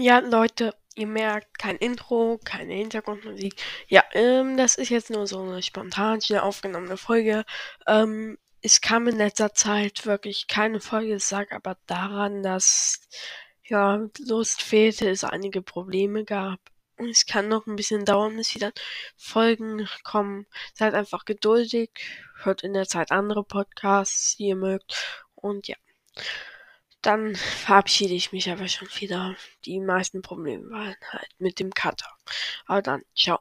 Ja, Leute, ihr merkt, kein Intro, keine Hintergrundmusik. Ja, ähm, das ist jetzt nur so eine spontan schnell aufgenommene Folge. Ähm, es kam in letzter Zeit wirklich keine Folge. Es lag aber daran, dass ja Lust fehlte, es einige Probleme gab. Und es kann noch ein bisschen dauern, bis wieder Folgen kommen. Seid einfach geduldig, hört in der Zeit andere Podcasts, die ihr mögt. Und ja. Dann verabschiede ich mich aber schon wieder. Die meisten Probleme waren halt mit dem Cutter. Aber dann, ciao.